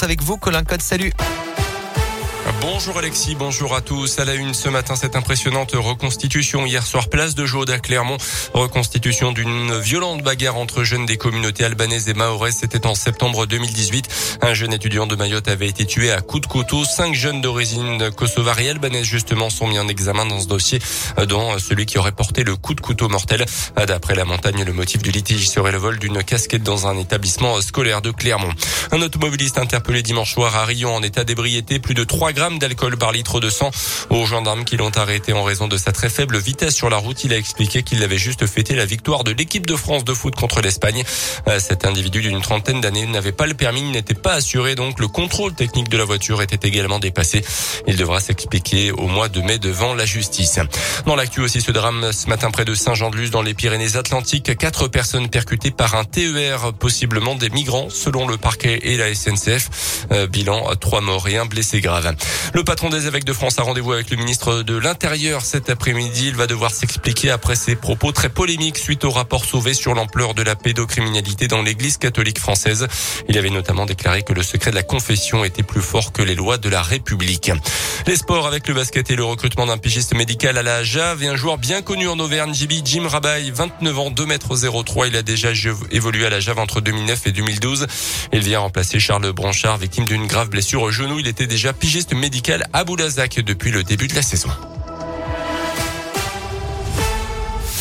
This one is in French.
Avec vous, Colin Code, salut. Bonjour Alexis, bonjour à tous. À la une ce matin, cette impressionnante reconstitution hier soir, place de Jaude à Clermont. Reconstitution d'une violente bagarre entre jeunes des communautés albanaises et maoraises. C'était en septembre 2018. Un jeune étudiant de Mayotte avait été tué à coups de couteau. Cinq jeunes d'origine kosovare et albanaise justement sont mis en examen dans ce dossier, dont celui qui aurait porté le coup de couteau mortel. D'après la montagne, le motif du litige serait le vol d'une casquette dans un établissement scolaire de Clermont. Un automobiliste interpellé dimanche soir à Rion en état d'ébriété, plus de 3 grammes d'alcool par litre de sang. Aux gendarmes qui l'ont arrêté en raison de sa très faible vitesse sur la route, il a expliqué qu'il avait juste fêté la victoire de l'équipe de France de foot contre l'Espagne. Euh, cet individu d'une trentaine d'années n'avait pas le permis, n'était pas assuré, donc le contrôle technique de la voiture était également dépassé. Il devra s'expliquer au mois de mai devant la justice. Dans l'actu aussi, ce drame ce matin près de Saint-Jean-de-Luz dans les Pyrénées-Atlantiques, quatre personnes percutées par un TER, possiblement des migrants, selon le parquet et la SNCF. Euh, bilan, trois morts et un blessé grave. Le patron des évêques de France a rendez-vous avec le ministre de l'Intérieur cet après-midi. Il va devoir s'expliquer après ses propos très polémiques suite au rapport sauvé sur l'ampleur de la pédocriminalité dans l'église catholique française. Il avait notamment déclaré que le secret de la confession était plus fort que les lois de la République. Les sports avec le basket et le recrutement d'un pigiste médical à la Jave et un joueur bien connu en Auvergne, Jibi, Jim Rabaille, 29 ans, 2 mètres 03. Il a déjà évolué à la Jave entre 2009 et 2012. Il vient remplacer Charles Branchard, victime d'une grave blessure au genou. Il était déjà pigiste médical à Boulazac depuis le début de la saison.